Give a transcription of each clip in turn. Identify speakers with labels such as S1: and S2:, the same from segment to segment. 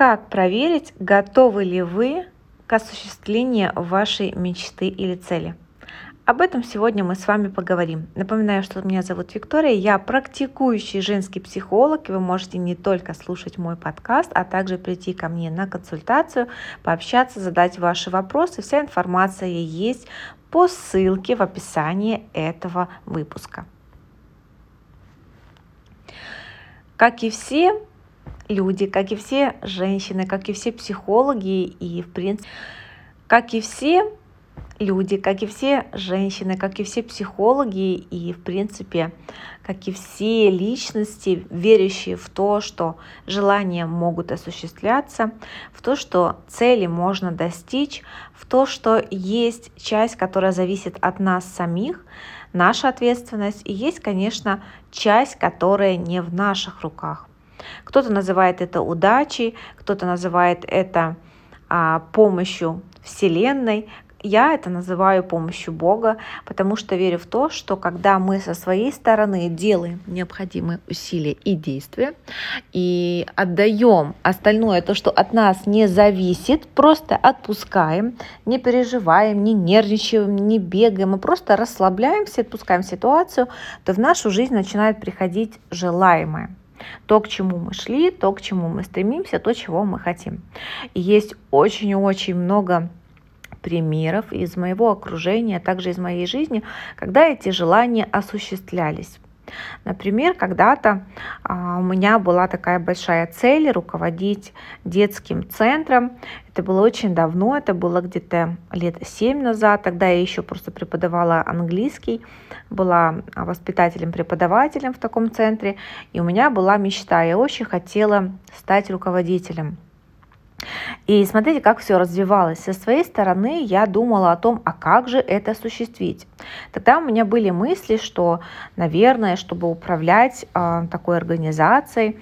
S1: Как проверить, готовы ли вы к осуществлению вашей мечты или цели? Об этом сегодня мы с вами поговорим. Напоминаю, что меня зовут Виктория, я практикующий женский психолог, и вы можете не только слушать мой подкаст, а также прийти ко мне на консультацию, пообщаться, задать ваши вопросы. Вся информация есть по ссылке в описании этого выпуска. Как и все люди, как и все женщины, как и все психологи и, в принципе, как и все люди, как и все женщины, как и все психологи и, в принципе, как и все личности, верящие в то, что желания могут осуществляться, в то, что цели можно достичь, в то, что есть часть, которая зависит от нас самих, наша ответственность, и есть, конечно, часть, которая не в наших руках. Кто-то называет это удачей, кто-то называет это а, помощью Вселенной, я это называю помощью Бога, потому что верю в то, что когда мы со своей стороны делаем необходимые усилия и действия и отдаем остальное, то, что от нас не зависит, просто отпускаем, не переживаем, не нервничаем, не бегаем, мы просто расслабляемся, отпускаем ситуацию, то в нашу жизнь начинает приходить желаемое. То, к чему мы шли, то, к чему мы стремимся, то, чего мы хотим. И есть очень-очень много примеров из моего окружения, а также из моей жизни, когда эти желания осуществлялись. Например, когда-то а, у меня была такая большая цель руководить детским центром. Это было очень давно, это было где-то лет 7 назад. Тогда я еще просто преподавала английский, была воспитателем-преподавателем в таком центре. И у меня была мечта, я очень хотела стать руководителем. И смотрите, как все развивалось. Со своей стороны я думала о том, а как же это осуществить. Тогда у меня были мысли, что, наверное, чтобы управлять э, такой организацией,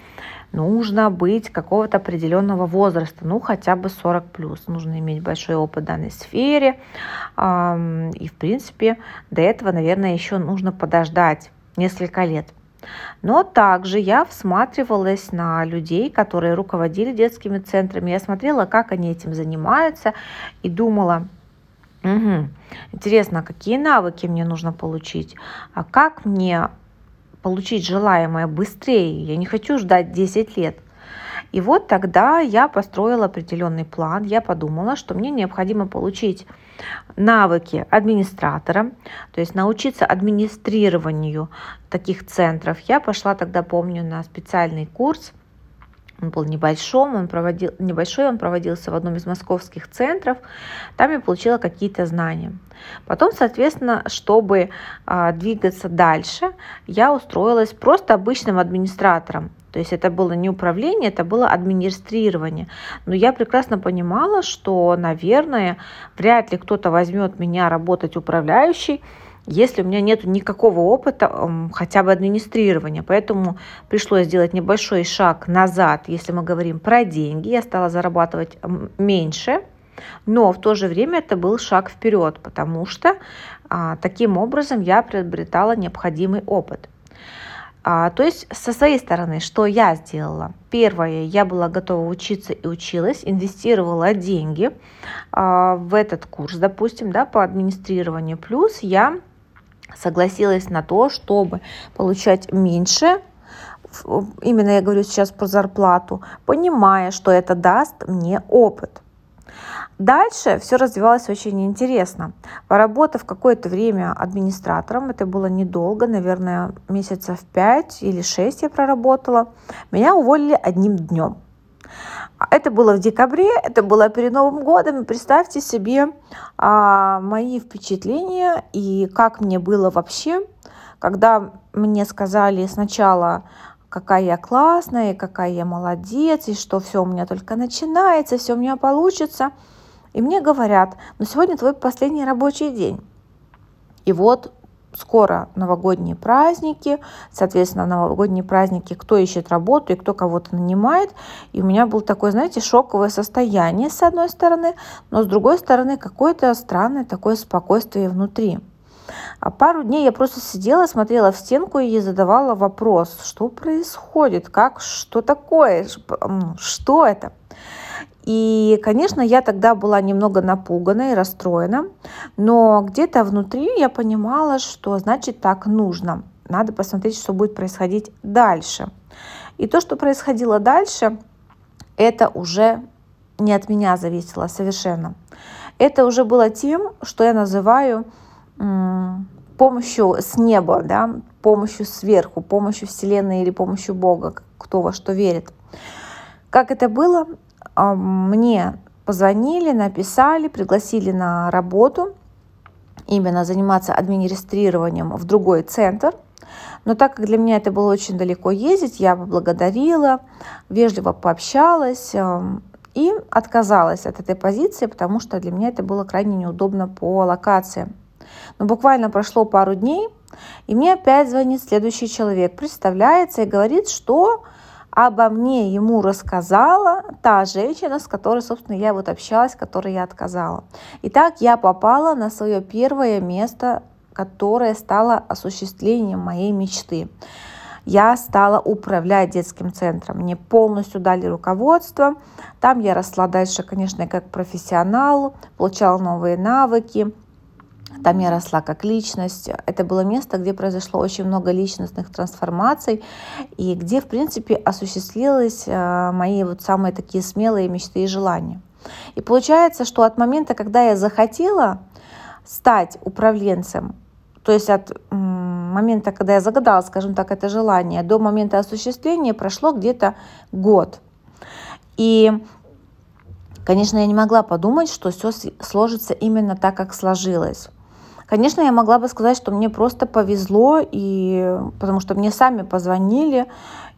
S1: нужно быть какого-то определенного возраста, ну хотя бы 40 плюс. Нужно иметь большой опыт в данной сфере. Э, и, в принципе, до этого, наверное, еще нужно подождать несколько лет. Но также я всматривалась на людей, которые руководили детскими центрами. Я смотрела, как они этим занимаются и думала, угу, интересно, какие навыки мне нужно получить, а как мне получить желаемое быстрее. Я не хочу ждать 10 лет. И вот тогда я построила определенный план. Я подумала, что мне необходимо получить навыки администратора, то есть научиться администрированию таких центров. Я пошла тогда, помню, на специальный курс он был небольшой, он проводил, небольшой, он проводился в одном из московских центров. Там я получила какие-то знания. Потом, соответственно, чтобы а, двигаться дальше, я устроилась просто обычным администратором. То есть это было не управление, это было администрирование. Но я прекрасно понимала, что, наверное, вряд ли кто-то возьмет меня работать управляющей, если у меня нет никакого опыта хотя бы администрирования. Поэтому пришлось сделать небольшой шаг назад, если мы говорим про деньги. Я стала зарабатывать меньше, но в то же время это был шаг вперед, потому что а, таким образом я приобретала необходимый опыт. А, то есть со своей стороны, что я сделала? Первое, я была готова учиться и училась, инвестировала деньги а, в этот курс, допустим, да, по администрированию. Плюс я согласилась на то, чтобы получать меньше, именно я говорю сейчас про зарплату, понимая, что это даст мне опыт. Дальше все развивалось очень интересно. Поработав какое-то время администратором, это было недолго, наверное, месяцев 5 или 6 я проработала, меня уволили одним днем. Это было в декабре, это было перед Новым годом. Представьте себе а, мои впечатления и как мне было вообще, когда мне сказали сначала, какая я классная, какая я молодец, и что все у меня только начинается, все у меня получится. И мне говорят, ну сегодня твой последний рабочий день. И вот скоро новогодние праздники, соответственно, новогодние праздники, кто ищет работу и кто кого-то нанимает. И у меня было такое, знаете, шоковое состояние с одной стороны, но с другой стороны какое-то странное такое спокойствие внутри. А пару дней я просто сидела, смотрела в стенку и задавала вопрос, что происходит, как, что такое, что это. И, конечно, я тогда была немного напугана и расстроена, но где-то внутри я понимала, что значит так нужно. Надо посмотреть, что будет происходить дальше. И то, что происходило дальше, это уже не от меня зависело совершенно. Это уже было тем, что я называю помощью с неба, да, помощью сверху, помощью Вселенной или помощью Бога, кто во что верит. Как это было? А, мне позвонили, написали, пригласили на работу, именно заниматься администрированием в другой центр. Но так как для меня это было очень далеко ездить, я поблагодарила, вежливо пообщалась и отказалась от этой позиции, потому что для меня это было крайне неудобно по локации. Но буквально прошло пару дней, и мне опять звонит следующий человек, представляется и говорит, что обо мне ему рассказала та женщина, с которой, собственно, я вот общалась, которой я отказала. Итак, я попала на свое первое место, которое стало осуществлением моей мечты. Я стала управлять детским центром. Мне полностью дали руководство. Там я росла дальше, конечно, как профессионал, получала новые навыки, там я росла как личность. Это было место, где произошло очень много личностных трансформаций и где, в принципе, осуществились э, мои вот самые такие смелые мечты и желания. И получается, что от момента, когда я захотела стать управленцем, то есть от момента, когда я загадала, скажем так, это желание, до момента осуществления прошло где-то год. И Конечно, я не могла подумать, что все сложится именно так, как сложилось. Конечно, я могла бы сказать, что мне просто повезло, и, потому что мне сами позвонили,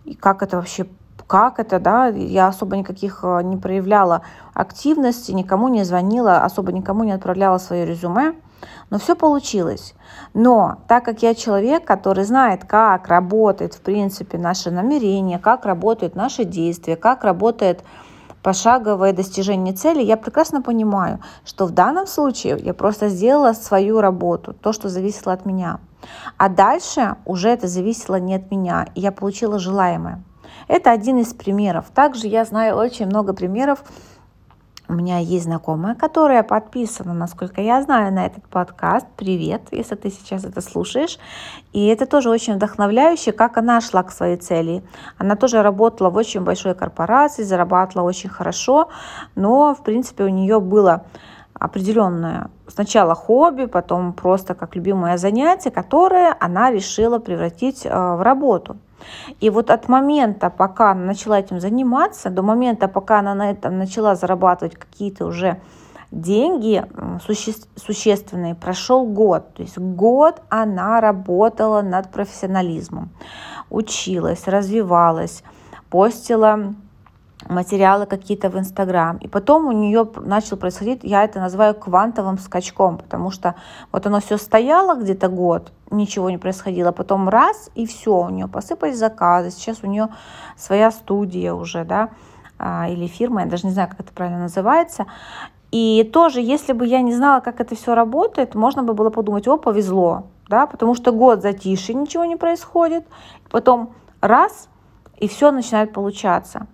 S1: и как это вообще как это, да, я особо никаких э, не проявляла активности, никому не звонила, особо никому не отправляла свое резюме, но все получилось. Но так как я человек, который знает, как работает, в принципе, наше намерение, как работают наши действия, как работает пошаговое достижение цели, я прекрасно понимаю, что в данном случае я просто сделала свою работу, то, что зависело от меня. А дальше уже это зависело не от меня, и я получила желаемое. Это один из примеров. Также я знаю очень много примеров у меня есть знакомая, которая подписана, насколько я знаю, на этот подкаст. Привет, если ты сейчас это слушаешь. И это тоже очень вдохновляюще, как она шла к своей цели. Она тоже работала в очень большой корпорации, зарабатывала очень хорошо, но, в принципе, у нее было определенное сначала хобби, потом просто как любимое занятие, которое она решила превратить э, в работу. И вот от момента, пока она начала этим заниматься, до момента, пока она на этом начала зарабатывать какие-то уже деньги суще существенные, прошел год. То есть год она работала над профессионализмом, училась, развивалась, постила материалы какие-то в Инстаграм. И потом у нее начал происходить, я это называю квантовым скачком, потому что вот оно все стояло где-то год, ничего не происходило, потом раз, и все, у нее посыпались заказы, сейчас у нее своя студия уже, да, а, или фирма, я даже не знаю, как это правильно называется. И тоже, если бы я не знала, как это все работает, можно бы было подумать, о, повезло, да, потому что год затишье, ничего не происходит, потом раз, и все начинает получаться.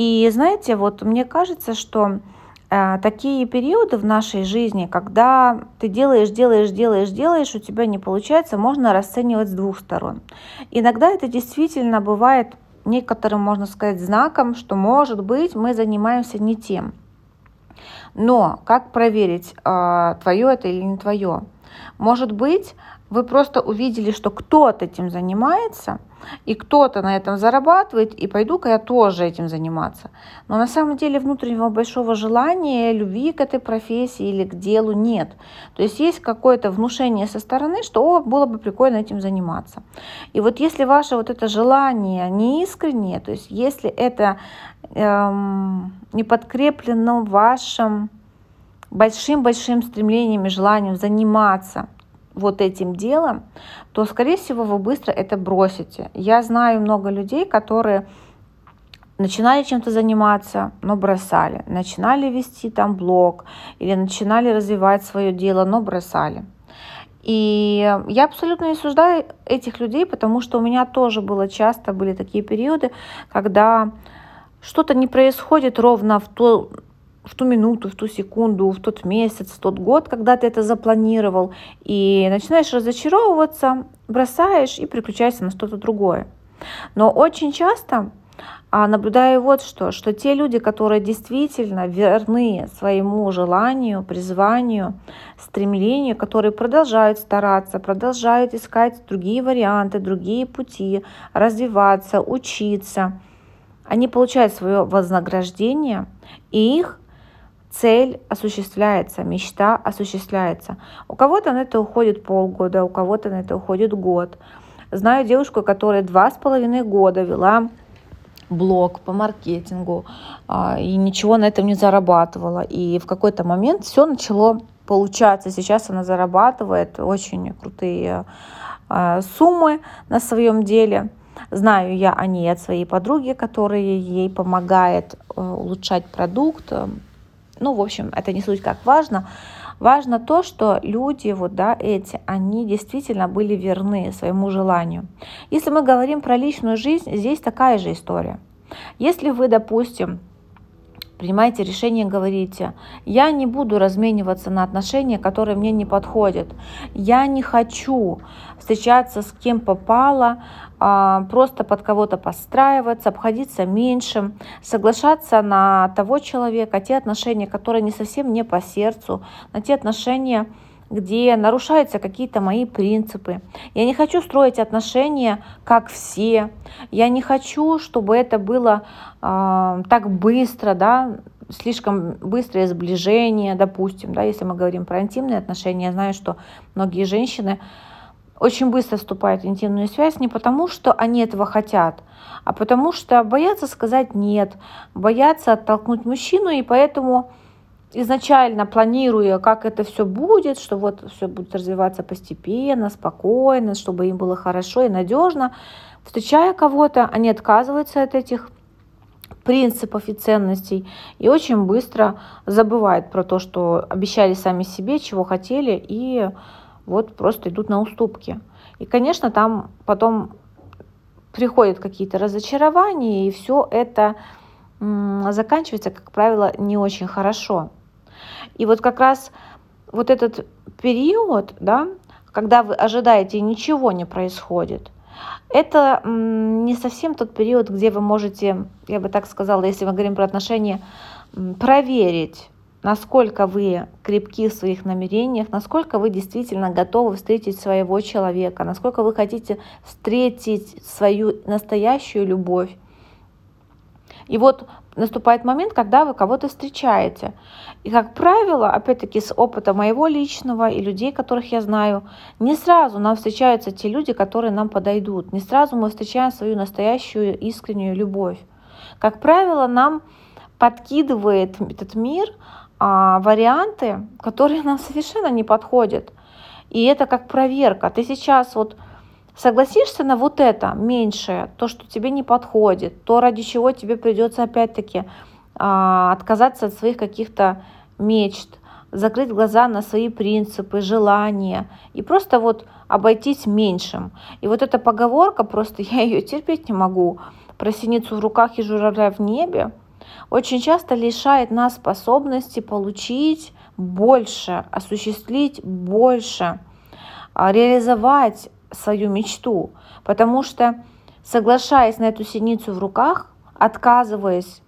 S1: И знаете, вот мне кажется, что э, такие периоды в нашей жизни, когда ты делаешь, делаешь, делаешь, делаешь, у тебя не получается, можно расценивать с двух сторон. Иногда это действительно бывает некоторым, можно сказать, знаком, что, может быть, мы занимаемся не тем. Но как проверить, э, твое это или не твое? Может быть, вы просто увидели, что кто-то этим занимается, и кто-то на этом зарабатывает, и пойду-ка я тоже этим заниматься. Но на самом деле внутреннего большого желания, любви к этой профессии или к делу нет. То есть есть какое-то внушение со стороны, что О, было бы прикольно этим заниматься. И вот если ваше вот это желание не искреннее, то есть если это эм, не подкреплено вашим большим-большим стремлением и желанием заниматься вот этим делом, то, скорее всего, вы быстро это бросите. Я знаю много людей, которые начинали чем-то заниматься, но бросали. Начинали вести там блог или начинали развивать свое дело, но бросали. И я абсолютно не осуждаю этих людей, потому что у меня тоже было часто, были такие периоды, когда что-то не происходит ровно в то, в ту минуту, в ту секунду, в тот месяц, в тот год, когда ты это запланировал, и начинаешь разочаровываться, бросаешь и переключаешься на что-то другое. Но очень часто а наблюдаю вот что, что те люди, которые действительно верны своему желанию, призванию, стремлению, которые продолжают стараться, продолжают искать другие варианты, другие пути, развиваться, учиться, они получают свое вознаграждение, и их цель осуществляется, мечта осуществляется. У кого-то на это уходит полгода, у кого-то на это уходит год. Знаю девушку, которая два с половиной года вела блог по маркетингу а, и ничего на этом не зарабатывала. И в какой-то момент все начало получаться. Сейчас она зарабатывает очень крутые а, суммы на своем деле. Знаю я о ней от своей подруги, которая ей помогает э, улучшать продукт. Ну, в общем, это не суть как важно. Важно то, что люди, вот, да, эти, они действительно были верны своему желанию. Если мы говорим про личную жизнь, здесь такая же история. Если вы, допустим, принимаете решение, говорите, я не буду размениваться на отношения, которые мне не подходят. Я не хочу встречаться с кем попало, а, просто под кого-то подстраиваться, обходиться меньшим, соглашаться на того человека, те отношения, которые не совсем не по сердцу, на те отношения, где нарушаются какие-то мои принципы. Я не хочу строить отношения, как все. Я не хочу, чтобы это было э, так быстро, да, слишком быстрое сближение, допустим, да, если мы говорим про интимные отношения, я знаю, что многие женщины очень быстро вступают в интимную связь не потому, что они этого хотят, а потому что боятся сказать нет, боятся оттолкнуть мужчину, и поэтому изначально планируя, как это все будет, что вот все будет развиваться постепенно, спокойно, чтобы им было хорошо и надежно, встречая кого-то, они отказываются от этих принципов и ценностей и очень быстро забывают про то, что обещали сами себе, чего хотели, и вот просто идут на уступки. И, конечно, там потом приходят какие-то разочарования, и все это заканчивается, как правило, не очень хорошо. И вот как раз вот этот период, да, когда вы ожидаете и ничего не происходит, это не совсем тот период, где вы можете, я бы так сказала, если мы говорим про отношения, проверить, насколько вы крепки в своих намерениях, насколько вы действительно готовы встретить своего человека, насколько вы хотите встретить свою настоящую любовь. И вот наступает момент, когда вы кого-то встречаете. И, как правило, опять-таки с опыта моего личного и людей, которых я знаю, не сразу нам встречаются те люди, которые нам подойдут. Не сразу мы встречаем свою настоящую искреннюю любовь. Как правило, нам подкидывает этот мир а, варианты, которые нам совершенно не подходят. И это как проверка. Ты сейчас вот Согласишься на вот это меньшее, то, что тебе не подходит, то, ради чего тебе придется опять-таки а, отказаться от своих каких-то мечт, закрыть глаза на свои принципы, желания и просто вот обойтись меньшим. И вот эта поговорка, просто я ее терпеть не могу, про синицу в руках и журавля в небе, очень часто лишает нас способности получить больше, осуществить больше, а, реализовать свою мечту, потому что соглашаясь на эту синицу в руках, отказываясь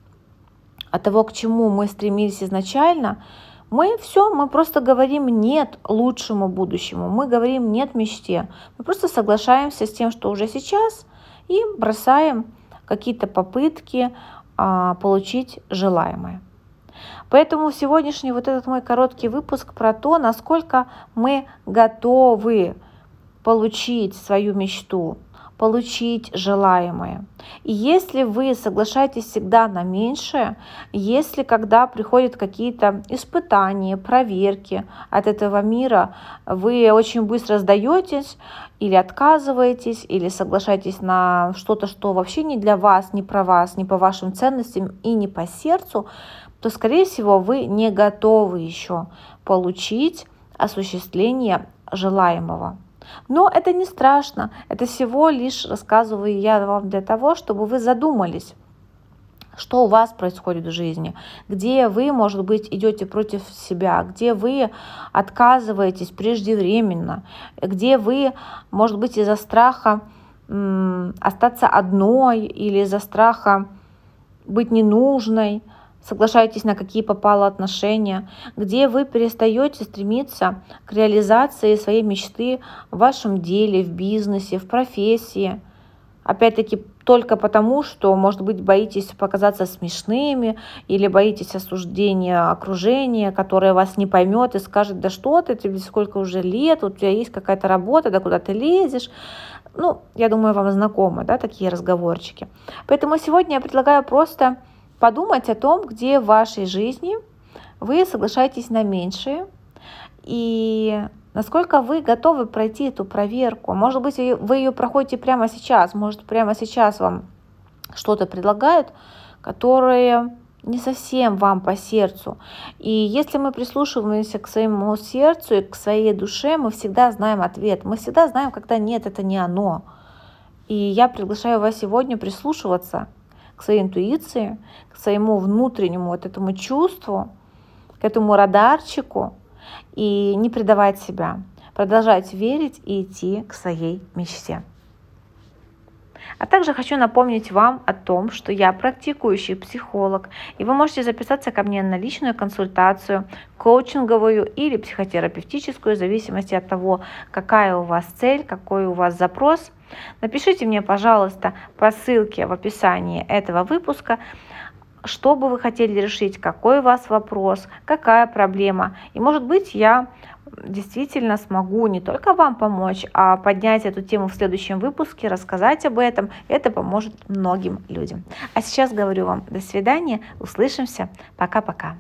S1: от того, к чему мы стремились изначально, мы все, мы просто говорим нет лучшему будущему, мы говорим нет мечте, мы просто соглашаемся с тем, что уже сейчас, и бросаем какие-то попытки а, получить желаемое. Поэтому сегодняшний вот этот мой короткий выпуск про то, насколько мы готовы получить свою мечту, получить желаемое. И если вы соглашаетесь всегда на меньшее, если когда приходят какие-то испытания, проверки от этого мира, вы очень быстро сдаетесь или отказываетесь, или соглашаетесь на что-то, что вообще не для вас, не про вас, не по вашим ценностям и не по сердцу, то, скорее всего, вы не готовы еще получить осуществление желаемого. Но это не страшно, это всего лишь рассказываю я вам для того, чтобы вы задумались, что у вас происходит в жизни, где вы, может быть, идете против себя, где вы отказываетесь преждевременно, где вы, может быть, из-за страха остаться одной или из-за страха быть ненужной, соглашаетесь на какие попало отношения, где вы перестаете стремиться к реализации своей мечты в вашем деле, в бизнесе, в профессии. Опять-таки только потому, что, может быть, боитесь показаться смешными или боитесь осуждения окружения, которое вас не поймет и скажет, да что ты, тебе сколько уже лет, у тебя есть какая-то работа, да куда ты лезешь. Ну, я думаю, вам знакомы, да, такие разговорчики. Поэтому сегодня я предлагаю просто подумать о том, где в вашей жизни вы соглашаетесь на меньшее и насколько вы готовы пройти эту проверку. Может быть, вы ее проходите прямо сейчас, может, прямо сейчас вам что-то предлагают, которое не совсем вам по сердцу. И если мы прислушиваемся к своему сердцу и к своей душе, мы всегда знаем ответ. Мы всегда знаем, когда нет, это не оно. И я приглашаю вас сегодня прислушиваться своей интуиции, к своему внутреннему вот этому чувству, к этому радарчику и не предавать себя, продолжать верить и идти к своей мечте. А также хочу напомнить вам о том, что я практикующий психолог, и вы можете записаться ко мне на личную консультацию, коучинговую или психотерапевтическую, в зависимости от того, какая у вас цель, какой у вас запрос. Напишите мне, пожалуйста, по ссылке в описании этого выпуска, что бы вы хотели решить, какой у вас вопрос, какая проблема. И может быть я действительно смогу не только вам помочь, а поднять эту тему в следующем выпуске, рассказать об этом. Это поможет многим людям. А сейчас говорю вам до свидания, услышимся, пока-пока.